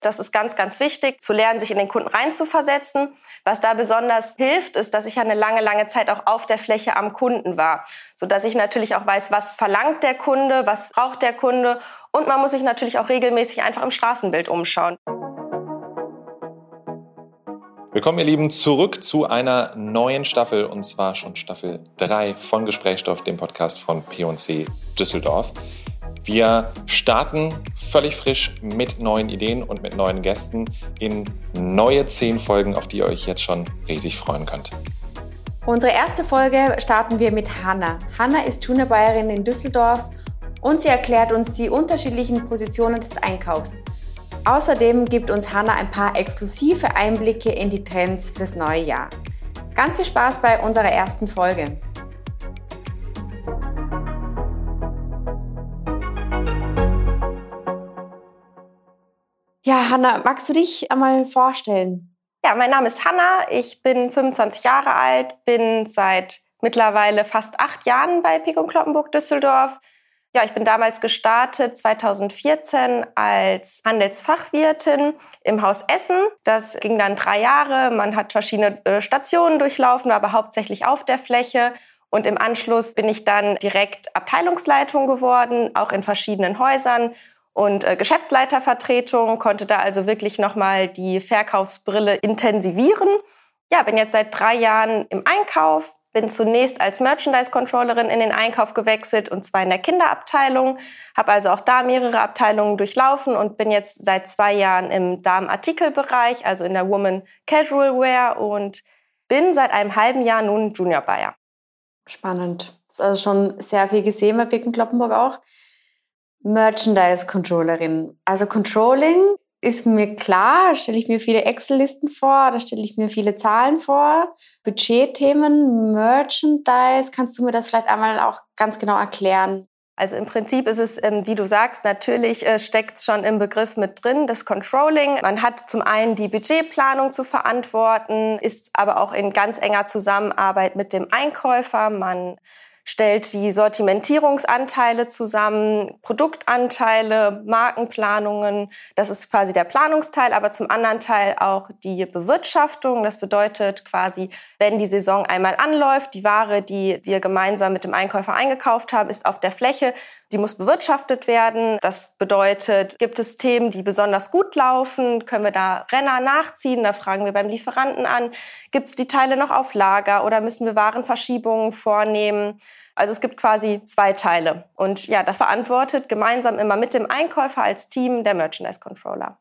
Das ist ganz, ganz wichtig, zu lernen, sich in den Kunden reinzuversetzen. Was da besonders hilft, ist, dass ich ja eine lange, lange Zeit auch auf der Fläche am Kunden war, sodass ich natürlich auch weiß, was verlangt der Kunde, was braucht der Kunde. Und man muss sich natürlich auch regelmäßig einfach im Straßenbild umschauen. Willkommen, ihr Lieben, zurück zu einer neuen Staffel und zwar schon Staffel 3 von Gesprächsstoff, dem Podcast von P&C Düsseldorf. Wir starten völlig frisch mit neuen Ideen und mit neuen Gästen in neue zehn Folgen, auf die ihr euch jetzt schon riesig freuen könnt. Unsere erste Folge starten wir mit Hanna. Hanna ist Juniorbayerin in Düsseldorf und sie erklärt uns die unterschiedlichen Positionen des Einkaufs. Außerdem gibt uns Hanna ein paar exklusive Einblicke in die Trends fürs neue Jahr. Ganz viel Spaß bei unserer ersten Folge. Ja, Hanna, magst du dich einmal vorstellen? Ja, mein Name ist Hanna, ich bin 25 Jahre alt, bin seit mittlerweile fast acht Jahren bei Pico Kloppenburg Düsseldorf. Ja, ich bin damals gestartet 2014 als Handelsfachwirtin im Haus Essen. Das ging dann drei Jahre. Man hat verschiedene äh, Stationen durchlaufen, aber hauptsächlich auf der Fläche. Und im Anschluss bin ich dann direkt Abteilungsleitung geworden, auch in verschiedenen Häusern und äh, Geschäftsleitervertretung, konnte da also wirklich nochmal die Verkaufsbrille intensivieren. Ja, bin jetzt seit drei Jahren im Einkauf, bin zunächst als Merchandise-Controllerin in den Einkauf gewechselt und zwar in der Kinderabteilung, habe also auch da mehrere Abteilungen durchlaufen und bin jetzt seit zwei Jahren im Damenartikelbereich, also in der Woman Casual Wear und bin seit einem halben Jahr nun Junior Buyer. Spannend. Das ist also schon sehr viel gesehen bei Bicken Kloppenburg auch. Merchandise-Controllerin. Also Controlling ist mir klar, da stelle ich mir viele Excel-Listen vor, da stelle ich mir viele Zahlen vor. Budgetthemen, Merchandise, kannst du mir das vielleicht einmal auch ganz genau erklären? Also im Prinzip ist es, ähm, wie du sagst, natürlich äh, steckt es schon im Begriff mit drin, das Controlling. Man hat zum einen die Budgetplanung zu verantworten, ist aber auch in ganz enger Zusammenarbeit mit dem Einkäufer. Man stellt die Sortimentierungsanteile zusammen, Produktanteile, Markenplanungen. Das ist quasi der Planungsteil, aber zum anderen Teil auch die Bewirtschaftung. Das bedeutet quasi, wenn die Saison einmal anläuft, die Ware, die wir gemeinsam mit dem Einkäufer eingekauft haben, ist auf der Fläche. Die muss bewirtschaftet werden. Das bedeutet, gibt es Themen, die besonders gut laufen? Können wir da Renner nachziehen? Da fragen wir beim Lieferanten an. Gibt es die Teile noch auf Lager oder müssen wir Warenverschiebungen vornehmen? Also es gibt quasi zwei Teile. Und ja, das verantwortet gemeinsam immer mit dem Einkäufer als Team der Merchandise Controller.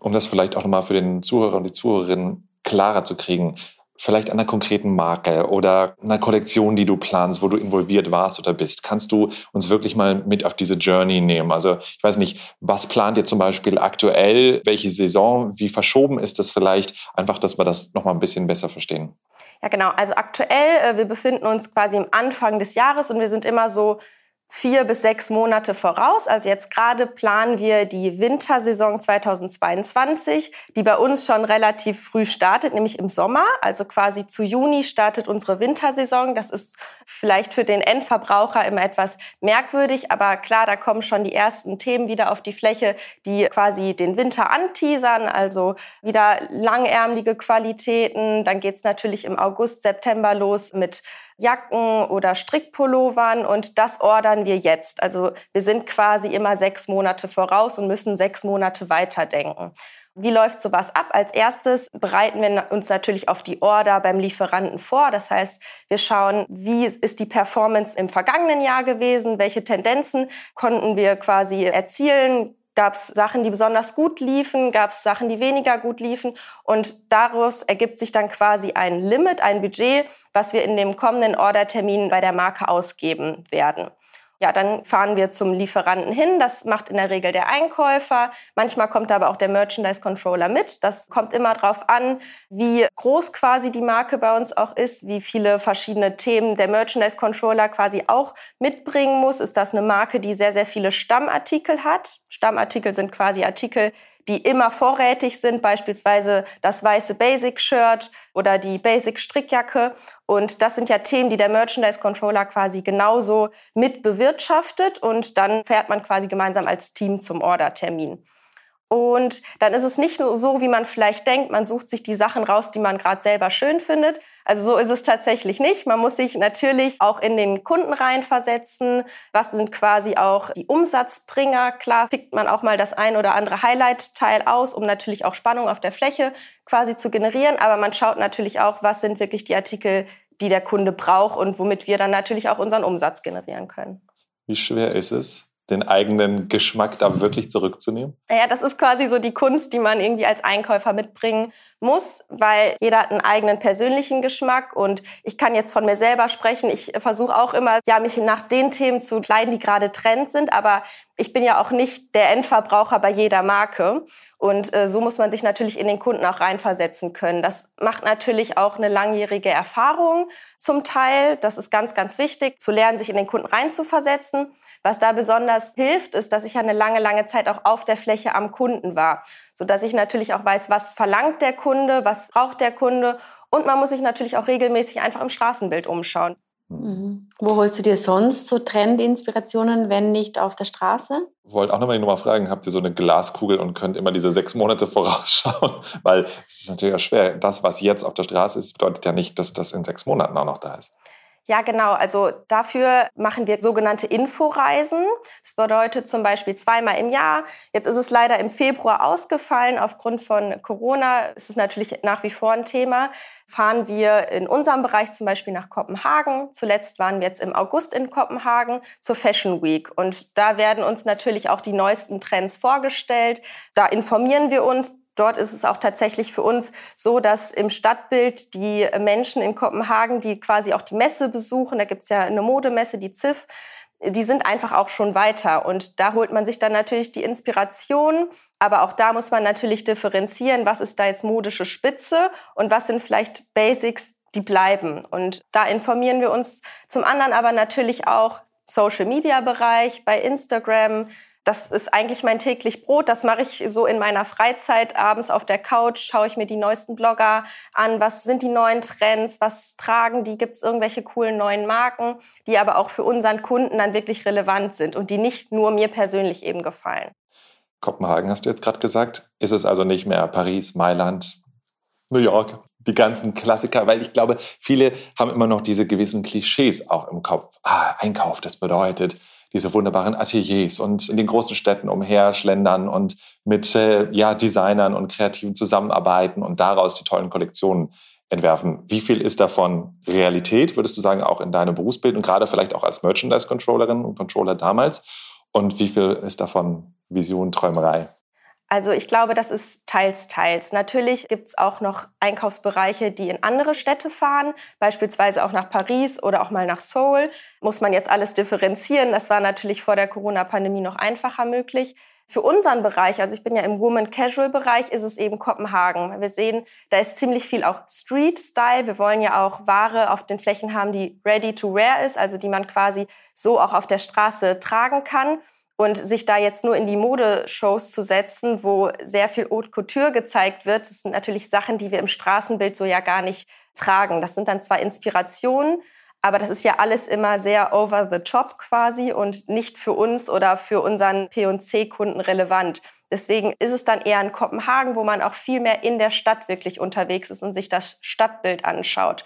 Um das vielleicht auch nochmal für den Zuhörer und die Zuhörerinnen klarer zu kriegen, vielleicht einer konkreten Marke oder einer Kollektion, die du planst, wo du involviert warst oder bist. Kannst du uns wirklich mal mit auf diese Journey nehmen? Also ich weiß nicht, was plant ihr zum Beispiel aktuell? Welche Saison? Wie verschoben ist das vielleicht? Einfach, dass wir das nochmal ein bisschen besser verstehen. Ja, genau. Also aktuell, äh, wir befinden uns quasi am Anfang des Jahres und wir sind immer so vier bis sechs Monate voraus. Also jetzt gerade planen wir die Wintersaison 2022, die bei uns schon relativ früh startet, nämlich im Sommer. Also quasi zu Juni startet unsere Wintersaison. Das ist vielleicht für den Endverbraucher immer etwas merkwürdig, aber klar, da kommen schon die ersten Themen wieder auf die Fläche, die quasi den Winter anteasern. Also wieder langärmelige Qualitäten. Dann geht es natürlich im August, September los mit Jacken oder Strickpullovern und das ordern wir jetzt. Also wir sind quasi immer sechs Monate voraus und müssen sechs Monate weiterdenken. Wie läuft sowas ab? Als erstes bereiten wir uns natürlich auf die Order beim Lieferanten vor. Das heißt, wir schauen, wie ist die Performance im vergangenen Jahr gewesen? Welche Tendenzen konnten wir quasi erzielen? Gab es Sachen, die besonders gut liefen? Gab es Sachen, die weniger gut liefen? Und daraus ergibt sich dann quasi ein Limit, ein Budget, was wir in dem kommenden Ordertermin bei der Marke ausgeben werden. Ja, dann fahren wir zum Lieferanten hin. Das macht in der Regel der Einkäufer. Manchmal kommt aber auch der Merchandise Controller mit. Das kommt immer darauf an, wie groß quasi die Marke bei uns auch ist, wie viele verschiedene Themen der Merchandise Controller quasi auch mitbringen muss. Ist das eine Marke, die sehr, sehr viele Stammartikel hat? Stammartikel sind quasi Artikel, die immer vorrätig sind, beispielsweise das weiße Basic-Shirt oder die Basic-Strickjacke. Und das sind ja Themen, die der Merchandise-Controller quasi genauso mit bewirtschaftet und dann fährt man quasi gemeinsam als Team zum Ordertermin. Und dann ist es nicht nur so, wie man vielleicht denkt, man sucht sich die Sachen raus, die man gerade selber schön findet. Also so ist es tatsächlich nicht. Man muss sich natürlich auch in den Kunden reinversetzen. Was sind quasi auch die Umsatzbringer? Klar pickt man auch mal das ein oder andere Highlight-Teil aus, um natürlich auch Spannung auf der Fläche quasi zu generieren. Aber man schaut natürlich auch, was sind wirklich die Artikel, die der Kunde braucht und womit wir dann natürlich auch unseren Umsatz generieren können. Wie schwer ist es, den eigenen Geschmack da wirklich zurückzunehmen? Ja, das ist quasi so die Kunst, die man irgendwie als Einkäufer mitbringen muss, weil jeder hat einen eigenen persönlichen Geschmack und ich kann jetzt von mir selber sprechen. Ich versuche auch immer, ja, mich nach den Themen zu kleiden, die gerade Trend sind, aber ich bin ja auch nicht der Endverbraucher bei jeder Marke und äh, so muss man sich natürlich in den Kunden auch reinversetzen können. Das macht natürlich auch eine langjährige Erfahrung zum Teil. Das ist ganz, ganz wichtig, zu lernen, sich in den Kunden reinzuversetzen. Was da besonders hilft, ist, dass ich ja eine lange, lange Zeit auch auf der Fläche am Kunden war, so dass ich natürlich auch weiß, was verlangt der Kunde, was braucht der Kunde und man muss sich natürlich auch regelmäßig einfach im Straßenbild umschauen. Mhm. Wo holst du dir sonst so Trendinspirationen, wenn nicht auf der Straße? Ich wollte auch nochmal noch fragen, habt ihr so eine Glaskugel und könnt immer diese sechs Monate vorausschauen? Weil es ist natürlich auch schwer. Das, was jetzt auf der Straße ist, bedeutet ja nicht, dass das in sechs Monaten auch noch da ist. Ja, genau. Also dafür machen wir sogenannte Inforeisen. Das bedeutet zum Beispiel zweimal im Jahr. Jetzt ist es leider im Februar ausgefallen. Aufgrund von Corona ist es natürlich nach wie vor ein Thema. Fahren wir in unserem Bereich zum Beispiel nach Kopenhagen. Zuletzt waren wir jetzt im August in Kopenhagen zur Fashion Week. Und da werden uns natürlich auch die neuesten Trends vorgestellt. Da informieren wir uns Dort ist es auch tatsächlich für uns so, dass im Stadtbild die Menschen in Kopenhagen, die quasi auch die Messe besuchen, da gibt's ja eine Modemesse, die ZIF, die sind einfach auch schon weiter. Und da holt man sich dann natürlich die Inspiration. Aber auch da muss man natürlich differenzieren, was ist da jetzt modische Spitze und was sind vielleicht Basics, die bleiben. Und da informieren wir uns zum anderen aber natürlich auch Social-Media-Bereich bei Instagram, das ist eigentlich mein täglich Brot. Das mache ich so in meiner Freizeit. Abends auf der Couch schaue ich mir die neuesten Blogger an. Was sind die neuen Trends? Was tragen die? Gibt es irgendwelche coolen neuen Marken, die aber auch für unseren Kunden dann wirklich relevant sind und die nicht nur mir persönlich eben gefallen? Kopenhagen hast du jetzt gerade gesagt. Ist es also nicht mehr Paris, Mailand, New York, die ganzen Klassiker, weil ich glaube, viele haben immer noch diese gewissen Klischees auch im Kopf. Ah, Einkauf, das bedeutet diese wunderbaren Ateliers und in den großen Städten umherschlendern und mit äh, ja, Designern und Kreativen zusammenarbeiten und daraus die tollen Kollektionen entwerfen. Wie viel ist davon Realität, würdest du sagen, auch in deinem Berufsbild und gerade vielleicht auch als Merchandise-Controllerin und Controller damals? Und wie viel ist davon Vision, Träumerei? Also ich glaube, das ist teils, teils. Natürlich gibt es auch noch Einkaufsbereiche, die in andere Städte fahren, beispielsweise auch nach Paris oder auch mal nach Seoul. Muss man jetzt alles differenzieren. Das war natürlich vor der Corona-Pandemie noch einfacher möglich. Für unseren Bereich, also ich bin ja im Woman Casual Bereich, ist es eben Kopenhagen. Wir sehen, da ist ziemlich viel auch Street Style. Wir wollen ja auch Ware auf den Flächen haben, die ready to wear ist, also die man quasi so auch auf der Straße tragen kann. Und sich da jetzt nur in die Modeshows zu setzen, wo sehr viel Haute Couture gezeigt wird, das sind natürlich Sachen, die wir im Straßenbild so ja gar nicht tragen. Das sind dann zwar Inspirationen, aber das ist ja alles immer sehr over the top quasi und nicht für uns oder für unseren P&C-Kunden relevant. Deswegen ist es dann eher in Kopenhagen, wo man auch viel mehr in der Stadt wirklich unterwegs ist und sich das Stadtbild anschaut.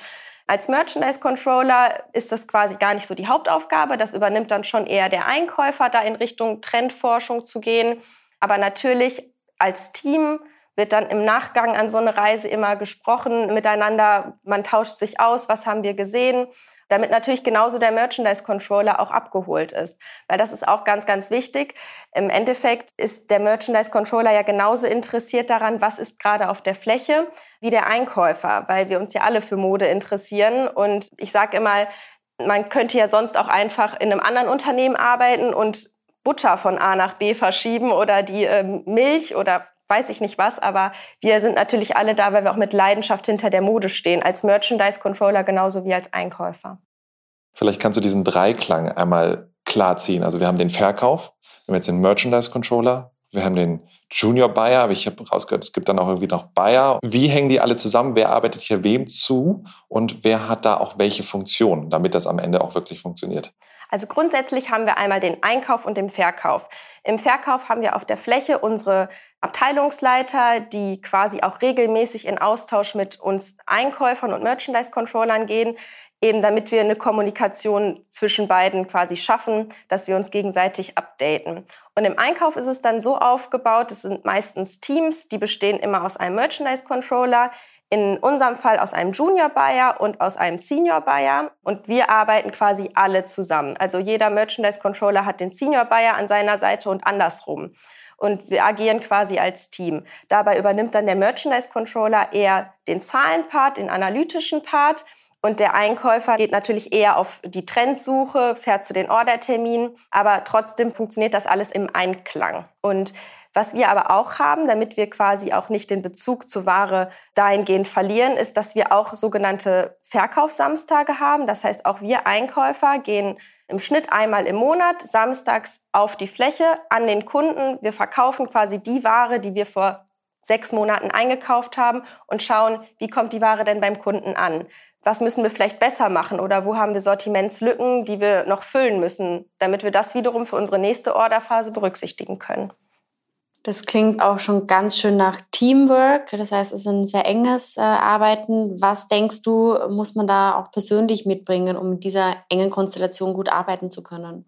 Als Merchandise Controller ist das quasi gar nicht so die Hauptaufgabe. Das übernimmt dann schon eher der Einkäufer, da in Richtung Trendforschung zu gehen. Aber natürlich als Team wird dann im Nachgang an so eine Reise immer gesprochen miteinander. Man tauscht sich aus, was haben wir gesehen, damit natürlich genauso der Merchandise Controller auch abgeholt ist. Weil das ist auch ganz, ganz wichtig. Im Endeffekt ist der Merchandise Controller ja genauso interessiert daran, was ist gerade auf der Fläche, wie der Einkäufer, weil wir uns ja alle für Mode interessieren. Und ich sage immer, man könnte ja sonst auch einfach in einem anderen Unternehmen arbeiten und Butter von A nach B verschieben oder die äh, Milch oder weiß ich nicht was, aber wir sind natürlich alle da, weil wir auch mit Leidenschaft hinter der Mode stehen, als Merchandise-Controller genauso wie als Einkäufer. Vielleicht kannst du diesen Dreiklang einmal klar ziehen. Also wir haben den Verkauf, wir haben jetzt den Merchandise-Controller, wir haben den Junior Buyer, aber ich habe rausgehört, es gibt dann auch irgendwie noch Buyer. Wie hängen die alle zusammen? Wer arbeitet hier wem zu? Und wer hat da auch welche Funktionen, damit das am Ende auch wirklich funktioniert? Also grundsätzlich haben wir einmal den Einkauf und den Verkauf. Im Verkauf haben wir auf der Fläche unsere Abteilungsleiter, die quasi auch regelmäßig in Austausch mit uns Einkäufern und Merchandise-Controllern gehen, eben damit wir eine Kommunikation zwischen beiden quasi schaffen, dass wir uns gegenseitig updaten. Und im Einkauf ist es dann so aufgebaut, es sind meistens Teams, die bestehen immer aus einem Merchandise-Controller, in unserem Fall aus einem Junior Buyer und aus einem Senior Buyer und wir arbeiten quasi alle zusammen. Also jeder Merchandise Controller hat den Senior Buyer an seiner Seite und andersrum. Und wir agieren quasi als Team. Dabei übernimmt dann der Merchandise Controller eher den Zahlenpart, den analytischen Part. Und der Einkäufer geht natürlich eher auf die Trendsuche, fährt zu den Orderterminen, aber trotzdem funktioniert das alles im Einklang. Und was wir aber auch haben, damit wir quasi auch nicht den Bezug zur Ware dahingehend verlieren, ist, dass wir auch sogenannte Verkaufssamstage haben. Das heißt, auch wir Einkäufer gehen im Schnitt einmal im Monat samstags auf die Fläche an den Kunden. Wir verkaufen quasi die Ware, die wir vor sechs Monaten eingekauft haben und schauen, wie kommt die Ware denn beim Kunden an. Was müssen wir vielleicht besser machen oder wo haben wir Sortimentslücken, die wir noch füllen müssen, damit wir das wiederum für unsere nächste Orderphase berücksichtigen können. Das klingt auch schon ganz schön nach Teamwork. Das heißt, es ist ein sehr enges äh, Arbeiten. Was denkst du, muss man da auch persönlich mitbringen, um mit dieser engen Konstellation gut arbeiten zu können?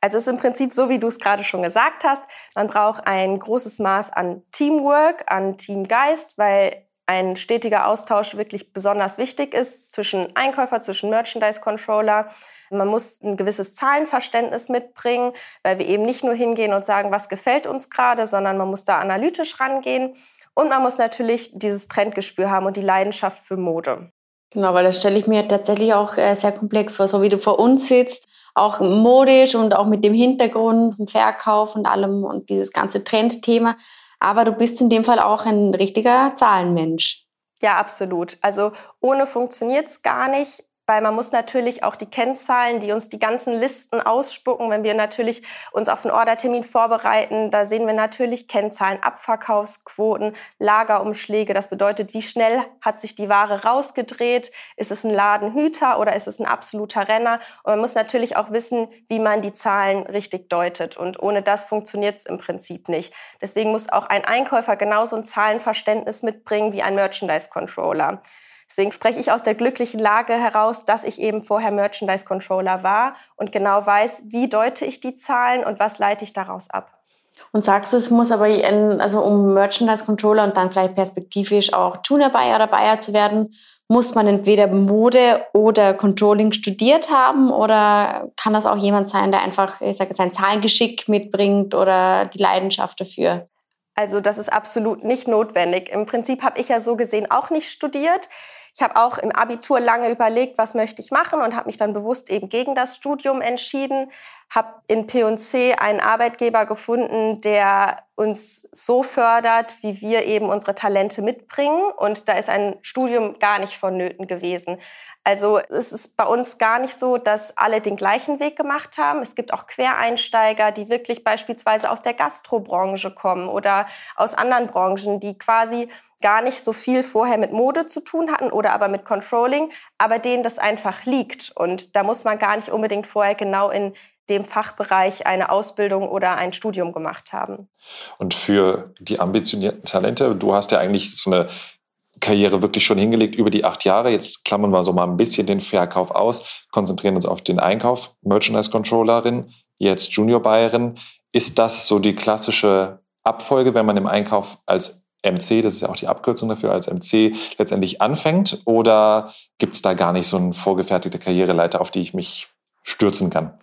Also es ist im Prinzip so, wie du es gerade schon gesagt hast. Man braucht ein großes Maß an Teamwork, an Teamgeist, weil ein stetiger Austausch wirklich besonders wichtig ist zwischen Einkäufer, zwischen Merchandise Controller. Man muss ein gewisses Zahlenverständnis mitbringen, weil wir eben nicht nur hingehen und sagen, was gefällt uns gerade, sondern man muss da analytisch rangehen. Und man muss natürlich dieses Trendgespür haben und die Leidenschaft für Mode. Genau, weil das stelle ich mir tatsächlich auch äh, sehr komplex vor, so wie du vor uns sitzt, auch modisch und auch mit dem Hintergrund zum Verkauf und allem und dieses ganze Trendthema. Aber du bist in dem Fall auch ein richtiger Zahlenmensch. Ja, absolut. Also ohne funktioniert es gar nicht weil man muss natürlich auch die Kennzahlen, die uns die ganzen Listen ausspucken, wenn wir natürlich uns auf einen Ordertermin vorbereiten, da sehen wir natürlich Kennzahlen, Abverkaufsquoten, Lagerumschläge. Das bedeutet, wie schnell hat sich die Ware rausgedreht? Ist es ein Ladenhüter oder ist es ein absoluter Renner? Und man muss natürlich auch wissen, wie man die Zahlen richtig deutet. Und ohne das funktioniert es im Prinzip nicht. Deswegen muss auch ein Einkäufer genauso ein Zahlenverständnis mitbringen wie ein Merchandise Controller. Deswegen spreche ich aus der glücklichen Lage heraus, dass ich eben vorher Merchandise Controller war und genau weiß, wie deute ich die Zahlen und was leite ich daraus ab. Und sagst du, es muss aber, ein, also um Merchandise Controller und dann vielleicht perspektivisch auch Tuner Buyer oder Buyer zu werden, muss man entweder Mode oder Controlling studiert haben oder kann das auch jemand sein, der einfach, ich sage jetzt, ein Zahlengeschick mitbringt oder die Leidenschaft dafür? Also das ist absolut nicht notwendig. Im Prinzip habe ich ja so gesehen auch nicht studiert. Ich habe auch im Abitur lange überlegt, was möchte ich machen und habe mich dann bewusst eben gegen das Studium entschieden. Habe in P&C einen Arbeitgeber gefunden, der uns so fördert, wie wir eben unsere Talente mitbringen. Und da ist ein Studium gar nicht vonnöten gewesen. Also es ist bei uns gar nicht so, dass alle den gleichen Weg gemacht haben. Es gibt auch Quereinsteiger, die wirklich beispielsweise aus der Gastrobranche kommen oder aus anderen Branchen, die quasi gar nicht so viel vorher mit Mode zu tun hatten oder aber mit Controlling, aber denen das einfach liegt. Und da muss man gar nicht unbedingt vorher genau in dem Fachbereich eine Ausbildung oder ein Studium gemacht haben. Und für die ambitionierten Talente, du hast ja eigentlich so eine Karriere wirklich schon hingelegt über die acht Jahre. Jetzt klammern wir so mal ein bisschen den Verkauf aus, konzentrieren uns auf den Einkauf. Merchandise Controllerin, jetzt Junior Buyerin. Ist das so die klassische Abfolge, wenn man im Einkauf als MC, das ist ja auch die Abkürzung dafür, als MC letztendlich anfängt? Oder gibt es da gar nicht so eine vorgefertigte Karriereleiter, auf die ich mich stürzen kann?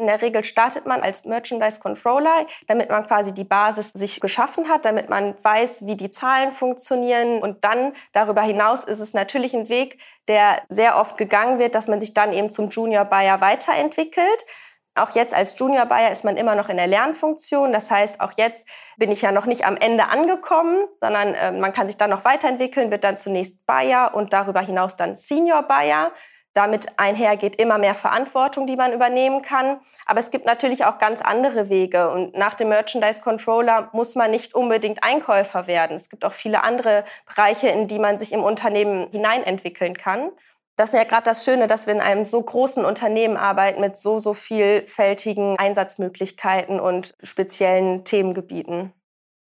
In der Regel startet man als Merchandise Controller, damit man quasi die Basis sich geschaffen hat, damit man weiß, wie die Zahlen funktionieren. Und dann darüber hinaus ist es natürlich ein Weg, der sehr oft gegangen wird, dass man sich dann eben zum Junior Buyer weiterentwickelt. Auch jetzt als Junior Buyer ist man immer noch in der Lernfunktion. Das heißt, auch jetzt bin ich ja noch nicht am Ende angekommen, sondern äh, man kann sich dann noch weiterentwickeln, wird dann zunächst Buyer und darüber hinaus dann Senior Buyer. Damit einhergeht immer mehr Verantwortung, die man übernehmen kann. Aber es gibt natürlich auch ganz andere Wege. Und nach dem Merchandise Controller muss man nicht unbedingt Einkäufer werden. Es gibt auch viele andere Bereiche, in die man sich im Unternehmen hineinentwickeln kann. Das ist ja gerade das Schöne, dass wir in einem so großen Unternehmen arbeiten mit so, so vielfältigen Einsatzmöglichkeiten und speziellen Themengebieten.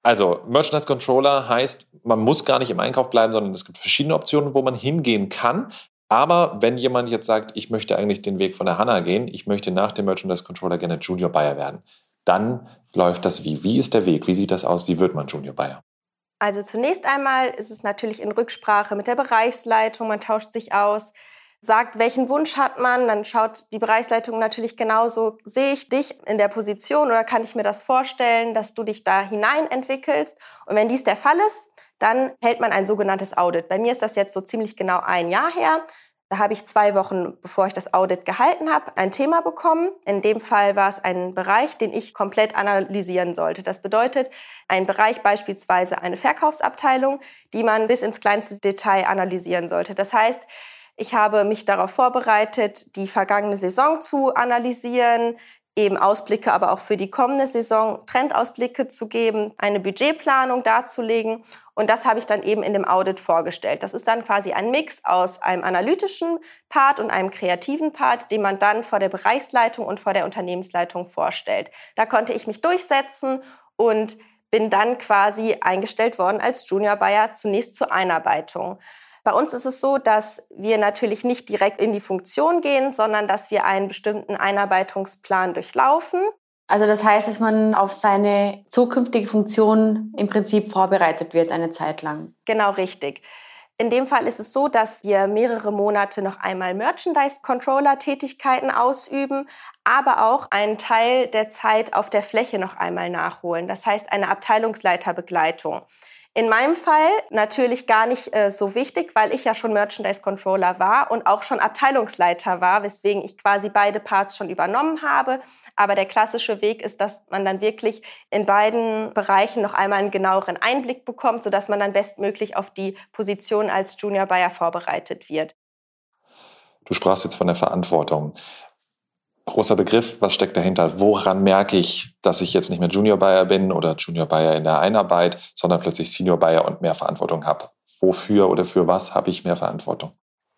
Also, Merchandise Controller heißt, man muss gar nicht im Einkauf bleiben, sondern es gibt verschiedene Optionen, wo man hingehen kann. Aber wenn jemand jetzt sagt, ich möchte eigentlich den Weg von der Hanna gehen, ich möchte nach dem Merchandise Controller gerne Junior Buyer werden, dann läuft das wie? Wie ist der Weg? Wie sieht das aus? Wie wird man Junior Buyer? Also zunächst einmal ist es natürlich in Rücksprache mit der Bereichsleitung, man tauscht sich aus, sagt, welchen Wunsch hat man, dann schaut die Bereichsleitung natürlich genauso, sehe ich dich in der Position oder kann ich mir das vorstellen, dass du dich da hinein entwickelst? Und wenn dies der Fall ist, dann hält man ein sogenanntes Audit. Bei mir ist das jetzt so ziemlich genau ein Jahr her. Da habe ich zwei Wochen, bevor ich das Audit gehalten habe, ein Thema bekommen. In dem Fall war es ein Bereich, den ich komplett analysieren sollte. Das bedeutet, ein Bereich beispielsweise eine Verkaufsabteilung, die man bis ins kleinste Detail analysieren sollte. Das heißt, ich habe mich darauf vorbereitet, die vergangene Saison zu analysieren, eben Ausblicke, aber auch für die kommende Saison Trendausblicke zu geben, eine Budgetplanung darzulegen. Und das habe ich dann eben in dem Audit vorgestellt. Das ist dann quasi ein Mix aus einem analytischen Part und einem kreativen Part, den man dann vor der Bereichsleitung und vor der Unternehmensleitung vorstellt. Da konnte ich mich durchsetzen und bin dann quasi eingestellt worden als Junior Buyer zunächst zur Einarbeitung. Bei uns ist es so, dass wir natürlich nicht direkt in die Funktion gehen, sondern dass wir einen bestimmten Einarbeitungsplan durchlaufen. Also das heißt, dass man auf seine zukünftige Funktion im Prinzip vorbereitet wird eine Zeit lang. Genau richtig. In dem Fall ist es so, dass wir mehrere Monate noch einmal Merchandise-Controller-Tätigkeiten ausüben, aber auch einen Teil der Zeit auf der Fläche noch einmal nachholen. Das heißt eine Abteilungsleiterbegleitung. In meinem Fall natürlich gar nicht äh, so wichtig, weil ich ja schon Merchandise Controller war und auch schon Abteilungsleiter war, weswegen ich quasi beide Parts schon übernommen habe. Aber der klassische Weg ist, dass man dann wirklich in beiden Bereichen noch einmal einen genaueren Einblick bekommt, sodass man dann bestmöglich auf die Position als Junior Buyer vorbereitet wird. Du sprachst jetzt von der Verantwortung großer Begriff, was steckt dahinter? Woran merke ich, dass ich jetzt nicht mehr Junior Buyer bin oder Junior Buyer in der Einarbeit, sondern plötzlich Senior Buyer und mehr Verantwortung habe? Wofür oder für was habe ich mehr Verantwortung?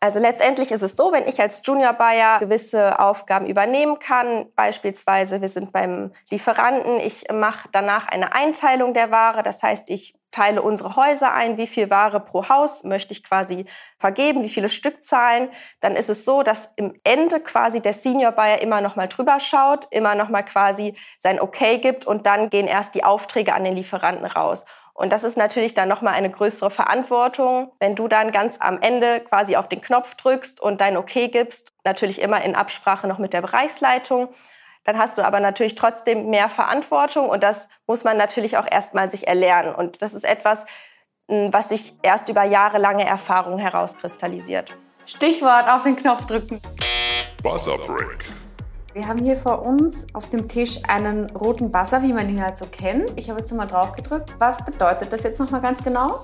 Also letztendlich ist es so, wenn ich als Junior Buyer gewisse Aufgaben übernehmen kann, beispielsweise wir sind beim Lieferanten, ich mache danach eine Einteilung der Ware, das heißt, ich teile unsere Häuser ein, wie viel Ware pro Haus möchte ich quasi vergeben, wie viele Stückzahlen, dann ist es so, dass im Ende quasi der Senior Buyer immer noch mal drüber schaut, immer noch mal quasi sein Okay gibt und dann gehen erst die Aufträge an den Lieferanten raus. Und das ist natürlich dann noch mal eine größere Verantwortung, wenn du dann ganz am Ende quasi auf den Knopf drückst und dein Okay gibst, natürlich immer in Absprache noch mit der Bereichsleitung dann hast du aber natürlich trotzdem mehr Verantwortung und das muss man natürlich auch erstmal sich erlernen. Und das ist etwas, hm, was sich erst über jahrelange Erfahrung herauskristallisiert. Stichwort auf den Knopf drücken. Buzzer Break. Wir haben hier vor uns auf dem Tisch einen roten Buzzer, wie man ihn halt so kennt. Ich habe jetzt mal drauf gedrückt. Was bedeutet das jetzt nochmal ganz genau?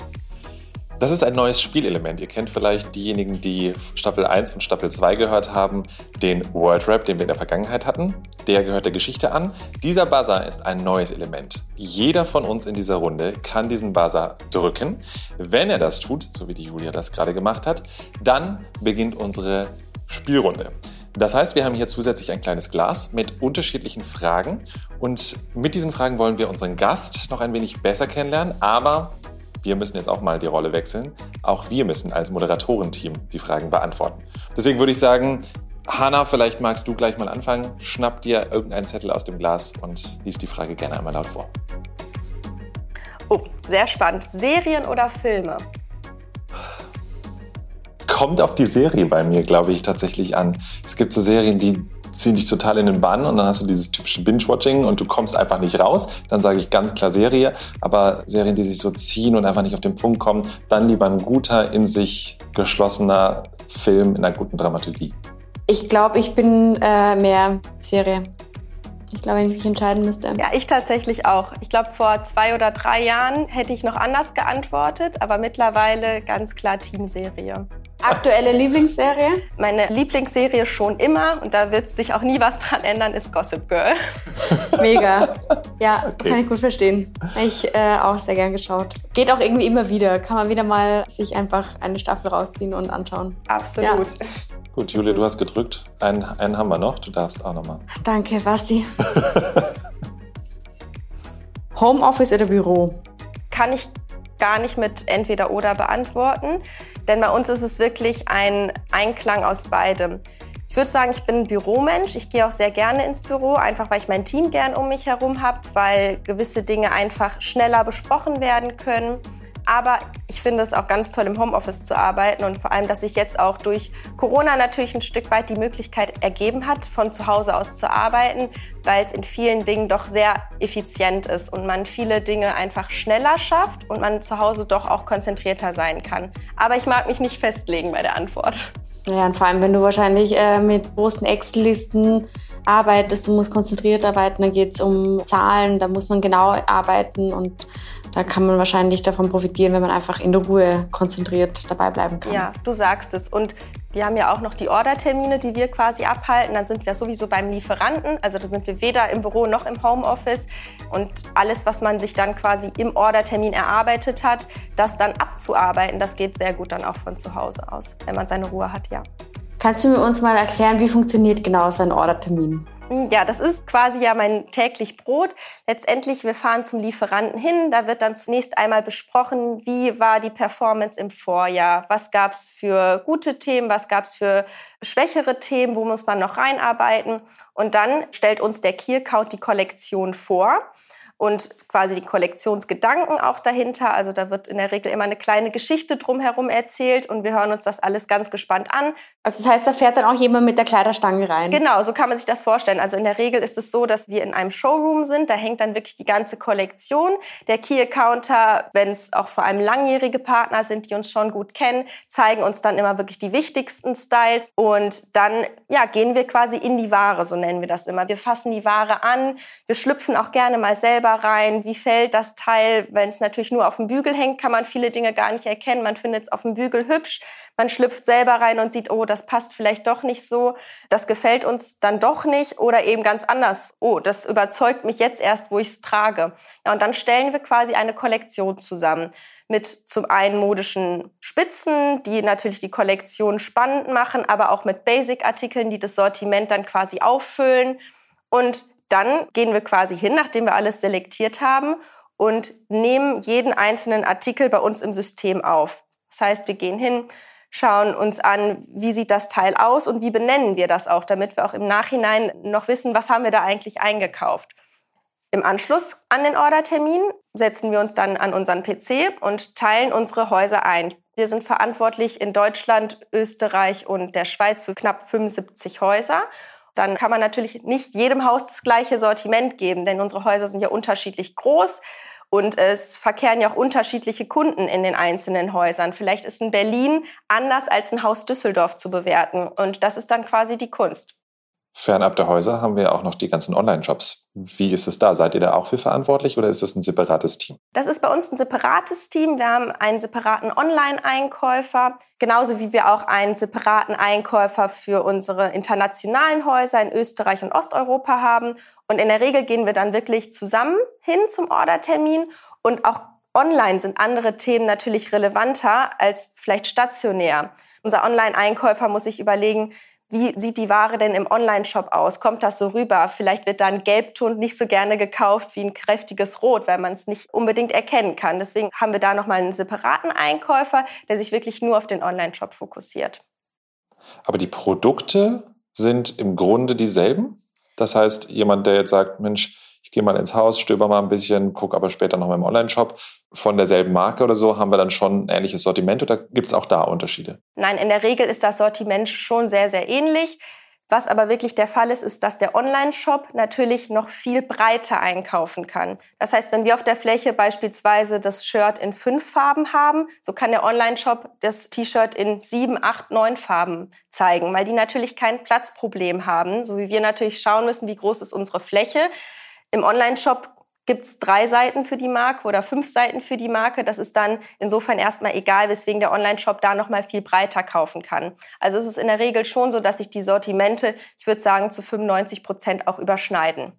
Das ist ein neues Spielelement. Ihr kennt vielleicht diejenigen, die Staffel 1 und Staffel 2 gehört haben, den World Rap, den wir in der Vergangenheit hatten. Der gehört der Geschichte an. Dieser Buzzer ist ein neues Element. Jeder von uns in dieser Runde kann diesen Buzzer drücken. Wenn er das tut, so wie die Julia das gerade gemacht hat, dann beginnt unsere Spielrunde. Das heißt, wir haben hier zusätzlich ein kleines Glas mit unterschiedlichen Fragen und mit diesen Fragen wollen wir unseren Gast noch ein wenig besser kennenlernen, aber wir müssen jetzt auch mal die Rolle wechseln. Auch wir müssen als Moderatorenteam die Fragen beantworten. Deswegen würde ich sagen, Hanna, vielleicht magst du gleich mal anfangen. Schnapp dir irgendeinen Zettel aus dem Glas und lies die Frage gerne einmal laut vor. Oh, sehr spannend. Serien oder Filme? Kommt auf die Serie bei mir, glaube ich, tatsächlich an. Es gibt so Serien, die ziehen dich total in den Bann und dann hast du dieses typische Binge-Watching und du kommst einfach nicht raus. Dann sage ich ganz klar Serie. Aber Serien, die sich so ziehen und einfach nicht auf den Punkt kommen, dann lieber ein guter, in sich geschlossener Film in einer guten Dramaturgie. Ich glaube, ich bin äh, mehr Serie. Ich glaube, wenn ich mich entscheiden müsste. Ja, ich tatsächlich auch. Ich glaube, vor zwei oder drei Jahren hätte ich noch anders geantwortet, aber mittlerweile ganz klar Teamserie. Aktuelle Lieblingsserie? Meine Lieblingsserie schon immer, und da wird sich auch nie was dran ändern, ist Gossip Girl. Mega. Ja, Okay. kann ich gut verstehen. Ich äh, auch sehr gern geschaut. Geht auch irgendwie immer wieder. Kann man wieder mal sich einfach eine Staffel rausziehen und anschauen. Absolut. Gut, Julia, du hast gedrückt. Einen, einen haben wir noch. Du darfst auch nochmal. Danke, Basti. Homeoffice oder Büro? Kann ich gar nicht mit entweder oder beantworten, denn bei uns ist es wirklich ein Einklang aus beidem. Ich würde sagen, ich bin ein Büromensch. Ich gehe auch sehr gerne ins Büro, einfach weil ich mein Team gern um mich herum habe, weil gewisse Dinge einfach schneller besprochen werden können. Aber ich finde es auch ganz toll, im Homeoffice zu arbeiten und vor allem, dass sich jetzt auch durch Corona natürlich ein Stück weit die Möglichkeit ergeben hat, von zu Hause aus zu arbeiten, weil es in vielen Dingen doch sehr effizient ist und man viele Dinge einfach schneller schafft und man zu Hause doch auch konzentrierter sein kann. Aber ich mag mich nicht festlegen bei der Antwort. Ja, und vor allem, wenn du wahrscheinlich äh, mit großen Excel-Listen arbeitest, du musst konzentriert arbeiten, da geht es um Zahlen, da muss man genau arbeiten und da kann man wahrscheinlich davon profitieren, wenn man einfach in der Ruhe konzentriert dabei bleiben kann. Ja, du sagst es. Und wir haben ja auch noch die Ordertermine, die wir quasi abhalten. Dann sind wir sowieso beim Lieferanten. Also da sind wir weder im Büro noch im Homeoffice. Und alles, was man sich dann quasi im Ordertermin erarbeitet hat, das dann abzuarbeiten, das geht sehr gut dann auch von zu Hause aus, wenn man seine Ruhe hat, ja. Kannst du mir uns mal erklären, wie funktioniert genau so ein Ordertermin? Ja, das ist quasi ja mein täglich Brot. Letztendlich, wir fahren zum Lieferanten hin. Da wird dann zunächst einmal besprochen, wie war die Performance im Vorjahr? Was gab es für gute Themen? Was gab es für schwächere Themen? Wo muss man noch reinarbeiten? Und dann stellt uns der Key Account die Kollektion vor und quasi die Kollektionsgedanken auch dahinter. Also da wird in der Regel immer eine kleine Geschichte drumherum erzählt und wir hören uns das alles ganz gespannt an. Also das heißt, da fährt dann auch jemand mit der Kleiderstange rein. Genau, so kann man sich das vorstellen. Also in der Regel ist es so, dass wir in einem Showroom sind. Da hängt dann wirklich die ganze Kollektion. Der Key Accounter, wenn es auch vor allem langjährige Partner sind, die uns schon gut kennen, zeigen uns dann immer wirklich die wichtigsten Styles. Und dann ja, gehen wir quasi in die Ware, so nennen wir das immer. Wir fassen die Ware an. Wir schlüpfen auch gerne mal selber rein. Wie fällt das Teil? Wenn es natürlich nur auf dem Bügel hängt, kann man viele Dinge gar nicht erkennen. Man findet es auf dem Bügel hübsch. Man schlüpft selber rein und sieht, oh, das passt vielleicht doch nicht so. Das gefällt uns dann doch nicht. Oder eben ganz anders. Oh, das überzeugt mich jetzt erst, wo ich es trage. Ja, und dann stellen wir quasi eine Kollektion zusammen mit zum einen modischen Spitzen, die natürlich die Kollektion spannend machen, aber auch mit Basic-Artikeln, die das Sortiment dann quasi auffüllen. Und dann gehen wir quasi hin, nachdem wir alles selektiert haben und nehmen jeden einzelnen Artikel bei uns im System auf. Das heißt, wir gehen hin, schauen uns an, wie sieht das Teil aus und wie benennen wir das auch, damit wir auch im Nachhinein noch wissen, was haben wir da eigentlich eingekauft. Im Anschluss an den Ordertermin setzen wir uns dann an unseren PC und teilen unsere Häuser ein. Wir sind verantwortlich in Deutschland, Österreich und der Schweiz für knapp 75 Häuser. Dann kann man natürlich nicht jedem Haus das gleiche Sortiment geben, denn unsere Häuser sind ja unterschiedlich groß und es verkehren ja auch unterschiedliche Kunden in den einzelnen Häusern. Vielleicht ist ein Berlin anders als ein Haus Düsseldorf zu bewerten und das ist dann quasi die Kunst. Fernab der Häuser haben wir auch noch die ganzen Online-Shops. Wie ist es da? Seid ihr da auch für verantwortlich oder ist das ein separates Team? Das ist bei uns ein separates Team. Wir haben einen separaten Online-Einkäufer, genauso wie wir auch einen separaten Einkäufer für unsere internationalen Häuser in Österreich und Osteuropa haben. Und in der Regel gehen wir dann wirklich zusammen hin zum Ordertermin und auch online sind andere Themen natürlich relevanter als vielleicht stationär. Unser Online-Einkäufer muss sich überlegen, wie sieht die Ware denn im Online-Shop aus? Kommt das so rüber? Vielleicht wird da ein Gelbton nicht so gerne gekauft wie ein kräftiges Rot, weil man es nicht unbedingt erkennen kann. Deswegen haben wir da nochmal einen separaten Einkäufer, der sich wirklich nur auf den Online-Shop fokussiert. Aber die Produkte sind im Grunde dieselben. Das heißt, jemand, der jetzt sagt, Mensch, ich gehe mal ins Haus, stöber mal ein bisschen, gucke aber später noch mal im Online-Shop von derselben Marke oder so, haben wir dann schon ein ähnliches Sortiment oder gibt es auch da Unterschiede? Nein, in der Regel ist das Sortiment schon sehr, sehr ähnlich. Was aber wirklich der Fall ist, ist, dass der Online-Shop natürlich noch viel breiter einkaufen kann. Das heißt, wenn wir auf der Fläche beispielsweise das Shirt in fünf Farben haben, so kann der Online-Shop das T-Shirt in sieben, acht, neun Farben zeigen, weil die natürlich kein Platzproblem haben, so wie wir natürlich schauen müssen, wie groß ist unsere Fläche. Im Online-Shop gibt es drei Seiten für die Marke oder fünf Seiten für die Marke. Das ist dann insofern erstmal egal, weswegen der Online-Shop da nochmal viel breiter kaufen kann. Also es ist in der Regel schon so, dass sich die Sortimente, ich würde sagen, zu 95 Prozent auch überschneiden.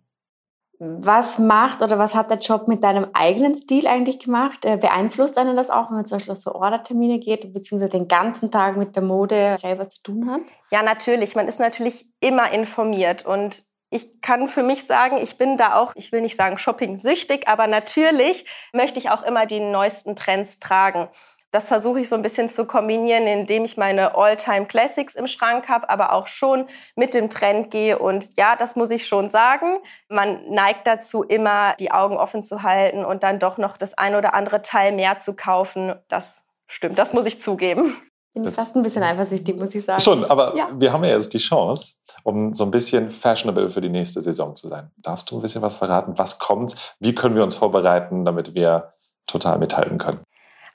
Was macht oder was hat der Job mit deinem eigenen Stil eigentlich gemacht? Äh, beeinflusst einen das auch, wenn man zum Beispiel auf so Ordertermine geht, beziehungsweise den ganzen Tag mit der Mode selber zu tun hat? Ja, natürlich. Man ist natürlich immer informiert und ich kann für mich sagen, ich bin da auch, ich will nicht sagen shopping-süchtig, aber natürlich möchte ich auch immer die neuesten Trends tragen. Das versuche ich so ein bisschen zu kombinieren, indem ich meine All-Time Classics im Schrank habe, aber auch schon mit dem Trend gehe. Und ja, das muss ich schon sagen. Man neigt dazu, immer die Augen offen zu halten und dann doch noch das ein oder andere Teil mehr zu kaufen. Das stimmt, das muss ich zugeben. Bin ich fast ein bisschen eifersüchtig, muss ich sagen. Schon, aber ja. wir haben ja jetzt die Chance, um so ein bisschen fashionable für die nächste Saison zu sein. Darfst du ein bisschen was verraten? Was kommt? Wie können wir uns vorbereiten, damit wir total mithalten können?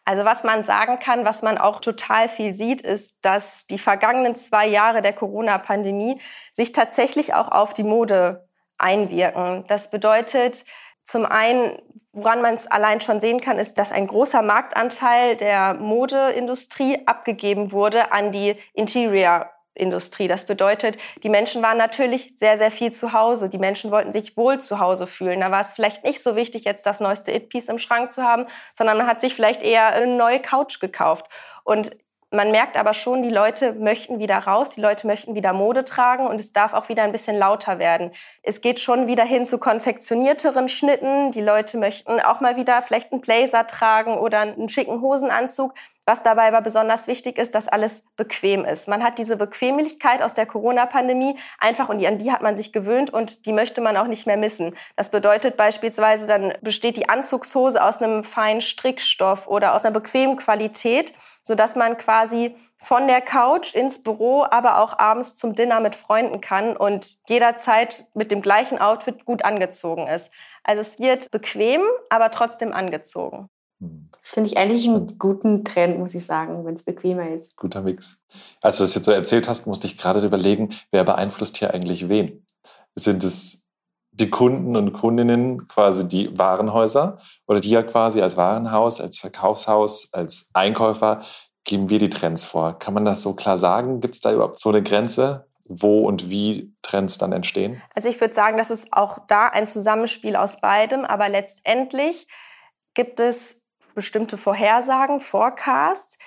Also was man sagen kann, was man auch total viel sieht, ist, dass die vergangenen zwei Jahre der Corona-Pandemie sich tatsächlich auch auf die Mode einwirken. Das bedeutet zum einen, woran man es allein schon sehen kann, ist, dass ein großer Marktanteil der Modeindustrie abgegeben wurde an die Interior Industrie. Das bedeutet, die Menschen waren natürlich sehr, sehr viel zu Hause. Die Menschen wollten sich wohl zu Hause fühlen. Da war es vielleicht nicht so wichtig, jetzt das neueste It-Piece im Schrank zu haben, sondern man hat sich vielleicht eher eine neue Couch gekauft. Und man merkt aber schon, die Leute möchten wieder raus, die Leute möchten wieder Mode tragen und es darf auch wieder ein bisschen lauter werden. Es geht schon wieder hin zu konfektionierteren Schnitten. Die Leute möchten auch mal wieder vielleicht einen Blazer tragen oder einen schicken Hosenanzug. Was dabei aber besonders wichtig ist, dass alles bequem ist. Man hat diese Bequemlichkeit aus der Corona-Pandemie einfach und an die hat man sich gewöhnt und die möchte man auch nicht mehr missen. Das bedeutet beispielsweise, dann besteht die Anzugshose aus einem feinen Strickstoff oder aus einer bequemen Qualität, sodass man quasi von der Couch ins Büro, aber auch abends zum Dinner mit Freunden kann und jederzeit mit dem gleichen Outfit gut angezogen ist. Also es wird bequem, aber trotzdem angezogen. Das finde ich eigentlich einen guten Trend, muss ich sagen, wenn es bequemer ist. Guter Mix. Als du das jetzt so erzählt hast, musste ich gerade überlegen, wer beeinflusst hier eigentlich wen? Sind es die Kunden und Kundinnen, quasi die Warenhäuser oder die ja quasi als Warenhaus, als Verkaufshaus, als Einkäufer geben wir die Trends vor? Kann man das so klar sagen? Gibt es da überhaupt so eine Grenze? wo und wie Trends dann entstehen? Also ich würde sagen, das ist auch da ein Zusammenspiel aus beidem, aber letztendlich gibt es bestimmte Vorhersagen, Forecasts,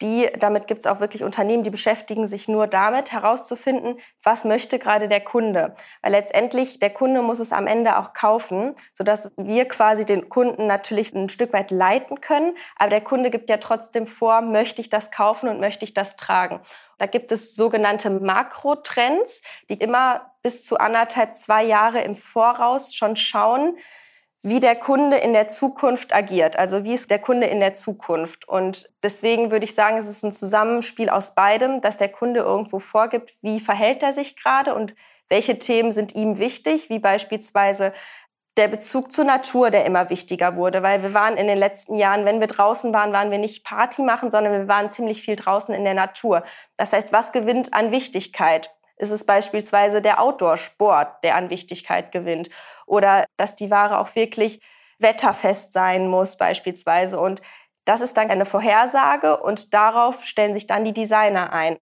die, damit gibt es auch wirklich Unternehmen, die beschäftigen sich nur damit, herauszufinden, was möchte gerade der Kunde. Weil letztendlich der Kunde muss es am Ende auch kaufen, sodass wir quasi den Kunden natürlich ein Stück weit leiten können. Aber der Kunde gibt ja trotzdem vor, möchte ich das kaufen und möchte ich das tragen. Da gibt es sogenannte Makrotrends, die immer bis zu anderthalb, zwei Jahre im Voraus schon schauen, wie der Kunde in der Zukunft agiert. Also wie ist der Kunde in der Zukunft? Und deswegen würde ich sagen, es ist ein Zusammenspiel aus beidem, dass der Kunde irgendwo vorgibt, wie verhält er sich gerade und welche Themen sind ihm wichtig, wie beispielsweise der Bezug zur Natur, der immer wichtiger wurde, weil wir waren in den letzten Jahren, wenn wir draußen waren, waren wir nicht Party machen, sondern wir waren ziemlich viel draußen in der Natur. Das heißt, was gewinnt an Wichtigkeit? Ist es beispielsweise der Outdoor-Sport, der an Wichtigkeit gewinnt? Oder dass die Ware auch wirklich wetterfest sein muss beispielsweise. Und das ist dann eine Vorhersage und darauf stellen sich dann die Designer ein.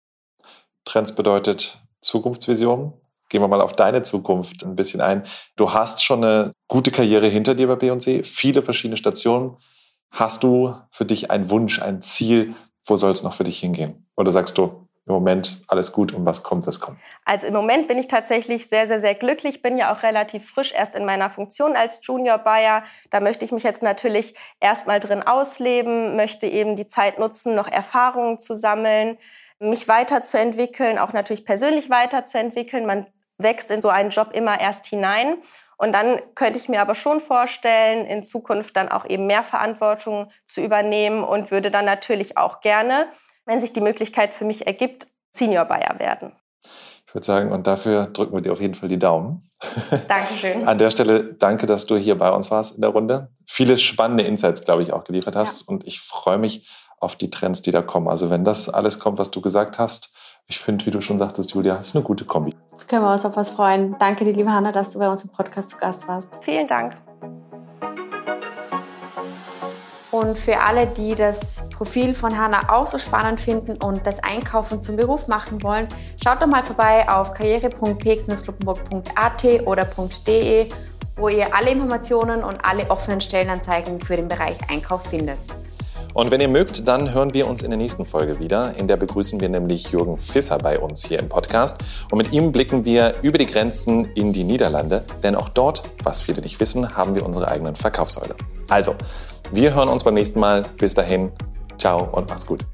Trends bedeutet Zukunftsvision. Gehen wir mal auf deine Zukunft ein bisschen ein. Du hast schon eine gute Karriere hinter dir bei B&C, viele verschiedene Stationen. Hast du für dich einen Wunsch, ein Ziel? Wo soll es noch für dich hingehen? Oder sagst du, im Moment alles gut und was kommt, das kommt? Also im Moment bin ich tatsächlich sehr, sehr, sehr glücklich. Bin ja auch relativ frisch erst in meiner Funktion als Junior Buyer. Da möchte ich mich jetzt natürlich erstmal drin ausleben, möchte eben die Zeit nutzen, noch Erfahrungen zu sammeln, mich weiterzuentwickeln, auch natürlich persönlich weiterzuentwickeln. Man wächst in so einen Job immer erst hinein. Und dann könnte ich mir aber schon vorstellen, in Zukunft dann auch eben mehr Verantwortung zu übernehmen und würde dann natürlich auch gerne wenn sich die Möglichkeit für mich ergibt, Senior Buyer werden. Ich würde sagen, und dafür drücken wir dir auf jeden Fall die Daumen. Dankeschön. An der Stelle danke, dass du hier bei uns warst in der Runde. Viele spannende Insights, glaube ich, auch geliefert hast. Ja. Und ich freue mich auf die Trends, die da kommen. Also wenn das alles kommt, was du gesagt hast, ich finde, wie du schon sagtest, Julia, ist eine gute Kombi. Können wir uns auf was freuen. Danke dir, liebe Hanna, dass du bei uns im Podcast zu Gast warst. Vielen Dank. Und für alle, die das Profil von Hanna auch so spannend finden und das Einkaufen zum Beruf machen wollen, schaut doch mal vorbei auf karriere.p-kloppenburg.at oder .de, wo ihr alle Informationen und alle offenen Stellenanzeigen für den Bereich Einkauf findet. Und wenn ihr mögt, dann hören wir uns in der nächsten Folge wieder. In der begrüßen wir nämlich Jürgen Fisser bei uns hier im Podcast. Und mit ihm blicken wir über die Grenzen in die Niederlande, denn auch dort, was viele nicht wissen, haben wir unsere eigenen Verkaufssäule. Also, wir hören uns beim nächsten Mal. Bis dahin, ciao und macht's gut.